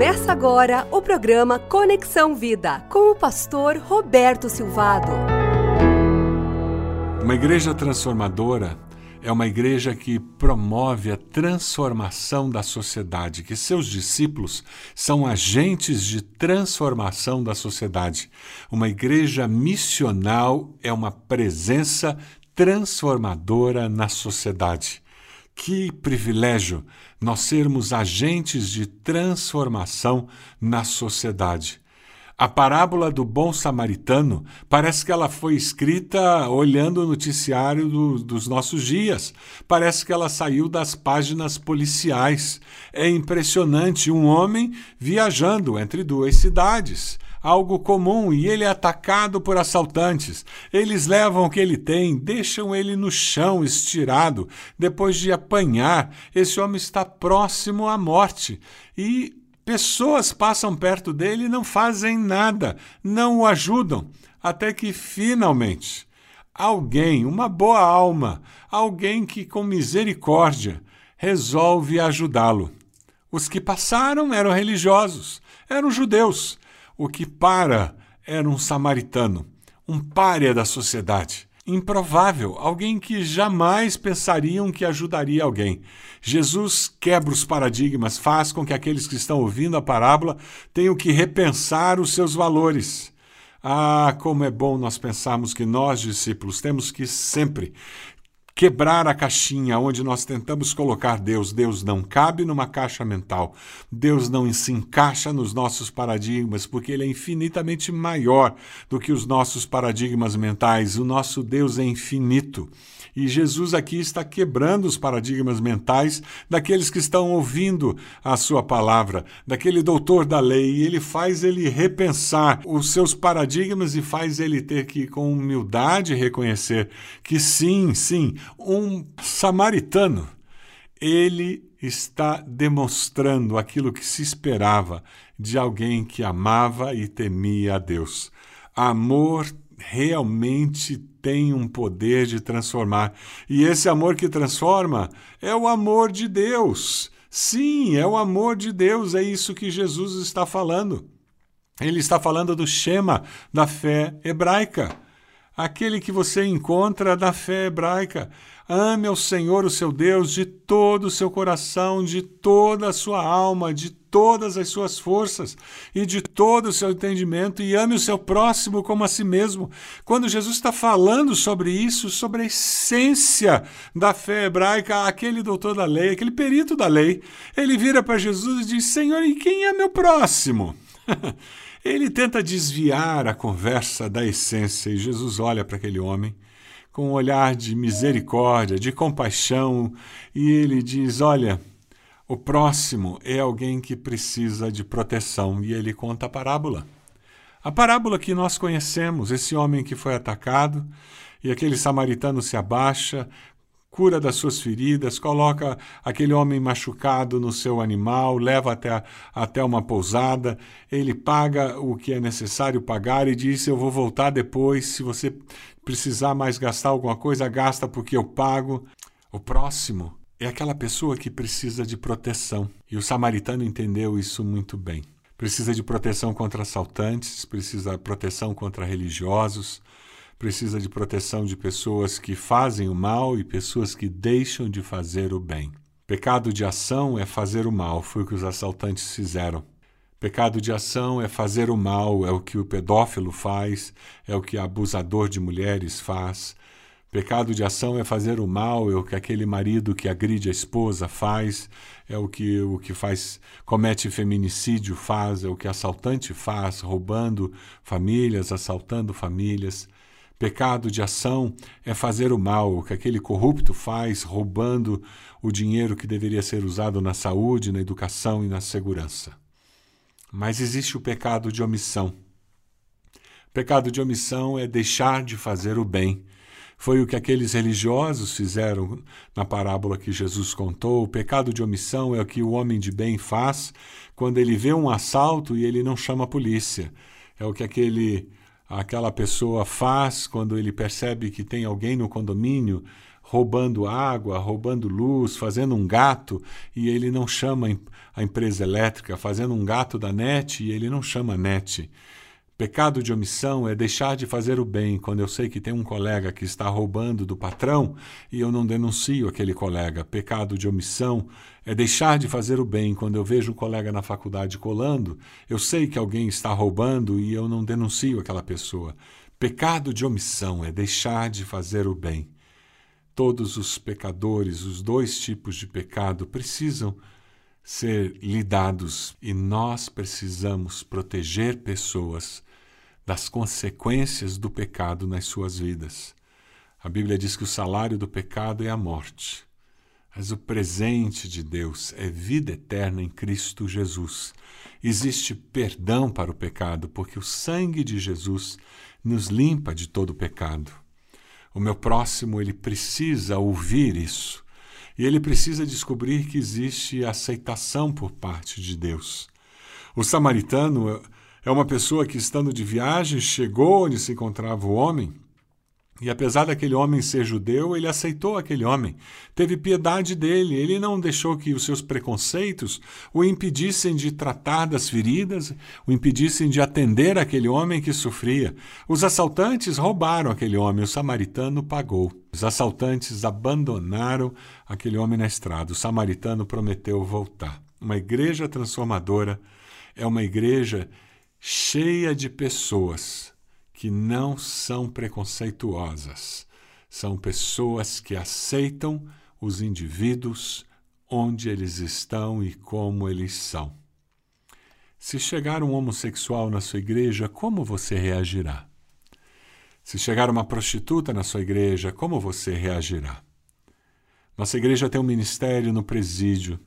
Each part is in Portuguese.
Começa agora o programa Conexão Vida com o pastor Roberto Silvado. Uma igreja transformadora é uma igreja que promove a transformação da sociedade, que seus discípulos são agentes de transformação da sociedade. Uma igreja missional é uma presença transformadora na sociedade. Que privilégio nós sermos agentes de transformação na sociedade. A parábola do bom samaritano parece que ela foi escrita olhando o noticiário do, dos nossos dias. Parece que ela saiu das páginas policiais. É impressionante um homem viajando entre duas cidades algo comum e ele é atacado por assaltantes. Eles levam o que ele tem, deixam ele no chão, estirado. Depois de apanhar, esse homem está próximo à morte. E pessoas passam perto dele e não fazem nada, não o ajudam. Até que finalmente alguém, uma boa alma, alguém que com misericórdia resolve ajudá-lo. Os que passaram eram religiosos, eram judeus o que para era um samaritano, um pária da sociedade. Improvável, alguém que jamais pensariam que ajudaria alguém. Jesus quebra os paradigmas, faz com que aqueles que estão ouvindo a parábola tenham que repensar os seus valores. Ah, como é bom nós pensarmos que nós, discípulos, temos que sempre quebrar a caixinha onde nós tentamos colocar Deus. Deus não cabe numa caixa mental. Deus não se encaixa nos nossos paradigmas, porque Ele é infinitamente maior do que os nossos paradigmas mentais. O nosso Deus é infinito. E Jesus aqui está quebrando os paradigmas mentais daqueles que estão ouvindo a sua palavra, daquele doutor da lei, e ele faz ele repensar os seus paradigmas e faz ele ter que, com humildade, reconhecer que sim, sim, um samaritano, ele está demonstrando aquilo que se esperava de alguém que amava e temia a Deus. Amor realmente tem um poder de transformar. E esse amor que transforma é o amor de Deus. Sim, é o amor de Deus, é isso que Jesus está falando. Ele está falando do Shema da fé hebraica, aquele que você encontra da fé hebraica. Ame ao Senhor, o seu Deus, de todo o seu coração, de toda a sua alma, de todas as suas forças e de todo o seu entendimento, e ame o seu próximo como a si mesmo. Quando Jesus está falando sobre isso, sobre a essência da fé hebraica, aquele doutor da lei, aquele perito da lei, ele vira para Jesus e diz: Senhor, e quem é meu próximo? ele tenta desviar a conversa da essência, e Jesus olha para aquele homem com um olhar de misericórdia, de compaixão, e ele diz: Olha, o próximo é alguém que precisa de proteção, e ele conta a parábola. A parábola que nós conhecemos, esse homem que foi atacado, e aquele samaritano se abaixa, cura das suas feridas, coloca aquele homem machucado no seu animal, leva até, até uma pousada, ele paga o que é necessário pagar e diz: Eu vou voltar depois, se você precisar mais gastar alguma coisa, gasta porque eu pago. O próximo é aquela pessoa que precisa de proteção. E o samaritano entendeu isso muito bem. Precisa de proteção contra assaltantes, precisa de proteção contra religiosos, precisa de proteção de pessoas que fazem o mal e pessoas que deixam de fazer o bem. Pecado de ação é fazer o mal, foi o que os assaltantes fizeram. Pecado de ação é fazer o mal, é o que o pedófilo faz, é o que o abusador de mulheres faz. Pecado de ação é fazer o mal, é o que aquele marido que agride a esposa faz, é o que o que faz comete feminicídio faz, é o que assaltante faz, roubando famílias, assaltando famílias. Pecado de ação é fazer o mal, o que aquele corrupto faz, roubando o dinheiro que deveria ser usado na saúde, na educação e na segurança. Mas existe o pecado de omissão. Pecado de omissão é deixar de fazer o bem. Foi o que aqueles religiosos fizeram na parábola que Jesus contou. O pecado de omissão é o que o homem de bem faz quando ele vê um assalto e ele não chama a polícia. É o que aquele aquela pessoa faz quando ele percebe que tem alguém no condomínio roubando água, roubando luz, fazendo um gato e ele não chama a empresa elétrica, fazendo um gato da NET e ele não chama a NET. Pecado de omissão é deixar de fazer o bem quando eu sei que tem um colega que está roubando do patrão e eu não denuncio aquele colega. Pecado de omissão é deixar de fazer o bem quando eu vejo um colega na faculdade colando, eu sei que alguém está roubando e eu não denuncio aquela pessoa. Pecado de omissão é deixar de fazer o bem. Todos os pecadores, os dois tipos de pecado, precisam ser lidados e nós precisamos proteger pessoas das consequências do pecado nas suas vidas. A Bíblia diz que o salário do pecado é a morte, mas o presente de Deus é vida eterna em Cristo Jesus. Existe perdão para o pecado, porque o sangue de Jesus nos limpa de todo o pecado. O meu próximo, ele precisa ouvir isso. E ele precisa descobrir que existe aceitação por parte de Deus. O samaritano é uma pessoa que, estando de viagem, chegou onde se encontrava o homem. E apesar daquele homem ser judeu, ele aceitou aquele homem, teve piedade dele, ele não deixou que os seus preconceitos o impedissem de tratar das feridas, o impedissem de atender aquele homem que sofria. Os assaltantes roubaram aquele homem, o samaritano pagou. Os assaltantes abandonaram aquele homem na estrada, o samaritano prometeu voltar. Uma igreja transformadora é uma igreja cheia de pessoas que não são preconceituosas, são pessoas que aceitam os indivíduos onde eles estão e como eles são. Se chegar um homossexual na sua igreja, como você reagirá? Se chegar uma prostituta na sua igreja, como você reagirá? Nossa igreja tem um ministério no presídio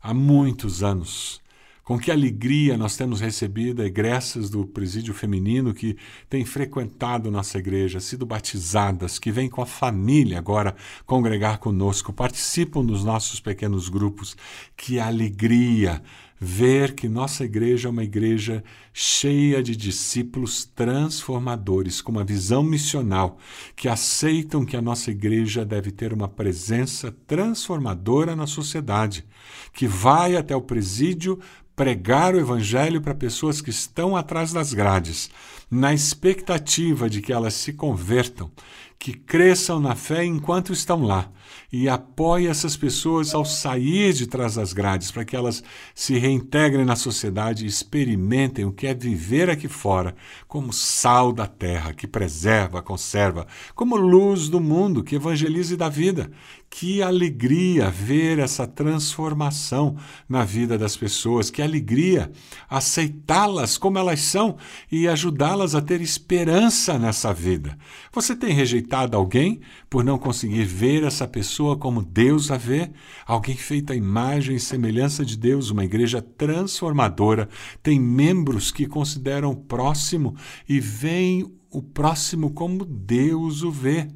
há muitos anos com que alegria nós temos recebido egressas do presídio feminino que têm frequentado nossa igreja, sido batizadas, que vêm com a família agora congregar conosco, participam dos nossos pequenos grupos. Que alegria ver que nossa igreja é uma igreja cheia de discípulos transformadores, com uma visão missional, que aceitam que a nossa igreja deve ter uma presença transformadora na sociedade, que vai até o presídio pregar o Evangelho para pessoas que estão atrás das grades, na expectativa de que elas se convertam, que cresçam na fé enquanto estão lá e apoie essas pessoas ao sair de trás das grades, para que elas se reintegrem na sociedade e experimentem o que é viver aqui fora, como sal da terra, que preserva, conserva, como luz do mundo, que evangeliza e dá vida. Que alegria ver essa transformação na vida das pessoas, que alegria aceitá-las como elas são e ajudá-las a ter esperança nessa vida. Você tem rejeitado alguém por não conseguir ver essa pessoa como Deus a vê? Alguém feito à imagem e semelhança de Deus, uma igreja transformadora, tem membros que consideram o próximo e veem o próximo como Deus o vê.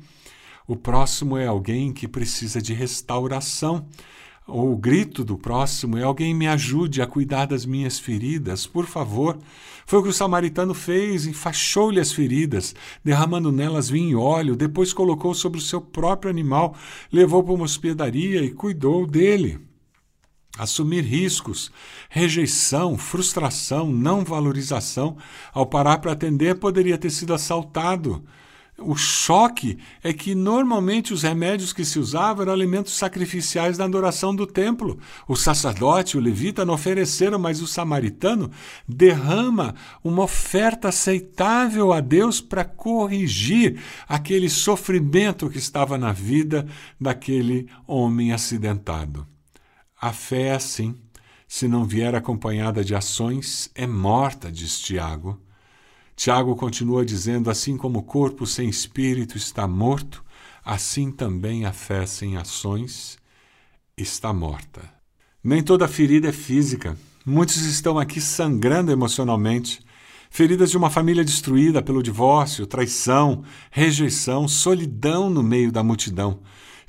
O próximo é alguém que precisa de restauração. O grito do próximo é alguém me ajude a cuidar das minhas feridas, por favor. Foi o que o samaritano fez, enfaixou-lhe as feridas, derramando nelas vinho e óleo, depois colocou sobre o seu próprio animal, levou para uma hospedaria e cuidou dele. Assumir riscos, rejeição, frustração, não valorização, ao parar para atender, poderia ter sido assaltado o choque é que normalmente os remédios que se usavam eram alimentos sacrificiais da adoração do templo. O sacerdote, o levita não ofereceram, mas o samaritano derrama uma oferta aceitável a Deus para corrigir aquele sofrimento que estava na vida daquele homem acidentado. A fé é assim. Se não vier acompanhada de ações, é morta, diz Tiago. Tiago continua dizendo: assim como o corpo sem espírito está morto, assim também a fé sem ações está morta. Nem toda ferida é física. Muitos estão aqui sangrando emocionalmente, feridas de uma família destruída pelo divórcio, traição, rejeição, solidão no meio da multidão.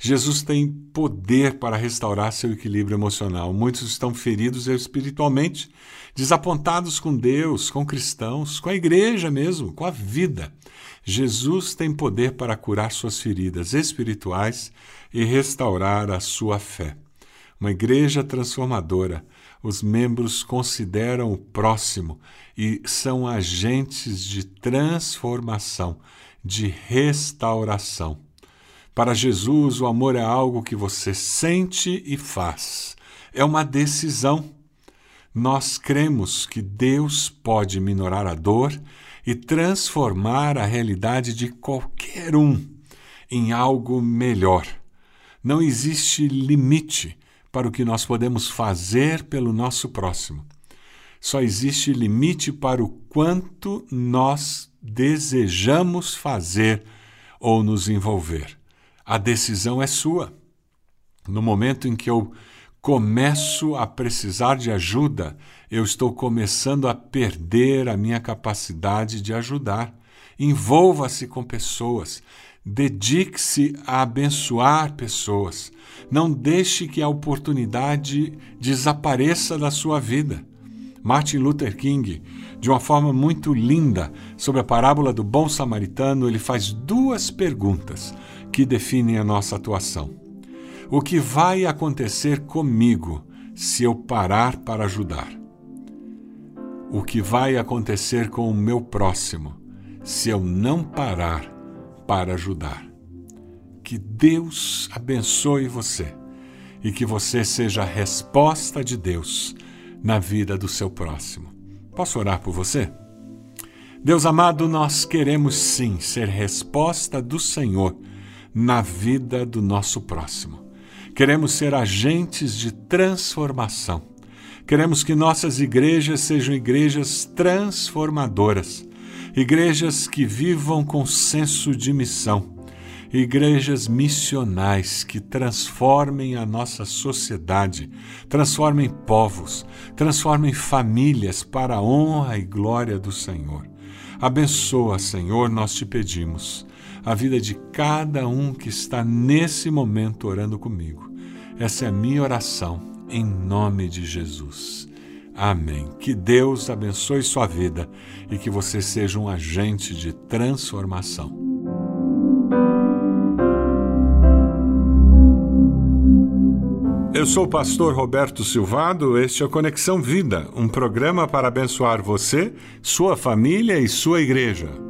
Jesus tem poder para restaurar seu equilíbrio emocional. Muitos estão feridos espiritualmente, desapontados com Deus, com cristãos, com a igreja mesmo, com a vida. Jesus tem poder para curar suas feridas espirituais e restaurar a sua fé. Uma igreja transformadora. Os membros consideram o próximo e são agentes de transformação, de restauração. Para Jesus, o amor é algo que você sente e faz. É uma decisão. Nós cremos que Deus pode minorar a dor e transformar a realidade de qualquer um em algo melhor. Não existe limite para o que nós podemos fazer pelo nosso próximo. Só existe limite para o quanto nós desejamos fazer ou nos envolver. A decisão é sua. No momento em que eu começo a precisar de ajuda, eu estou começando a perder a minha capacidade de ajudar. Envolva-se com pessoas, dedique-se a abençoar pessoas. Não deixe que a oportunidade desapareça da sua vida. Martin Luther King, de uma forma muito linda, sobre a parábola do bom samaritano, ele faz duas perguntas que definem a nossa atuação. O que vai acontecer comigo se eu parar para ajudar? O que vai acontecer com o meu próximo se eu não parar para ajudar? Que Deus abençoe você e que você seja a resposta de Deus na vida do seu próximo. Posso orar por você? Deus amado, nós queremos sim ser resposta do Senhor na vida do nosso próximo. Queremos ser agentes de transformação. Queremos que nossas igrejas sejam igrejas transformadoras, igrejas que vivam com senso de missão igrejas missionais que transformem a nossa sociedade, transformem povos, transformem famílias para a honra e glória do Senhor. Abençoa, Senhor, nós te pedimos, a vida de cada um que está nesse momento orando comigo. Essa é a minha oração, em nome de Jesus. Amém. Que Deus abençoe sua vida e que você seja um agente de transformação. Eu sou o pastor Roberto Silvado, este é o Conexão Vida, um programa para abençoar você, sua família e sua igreja.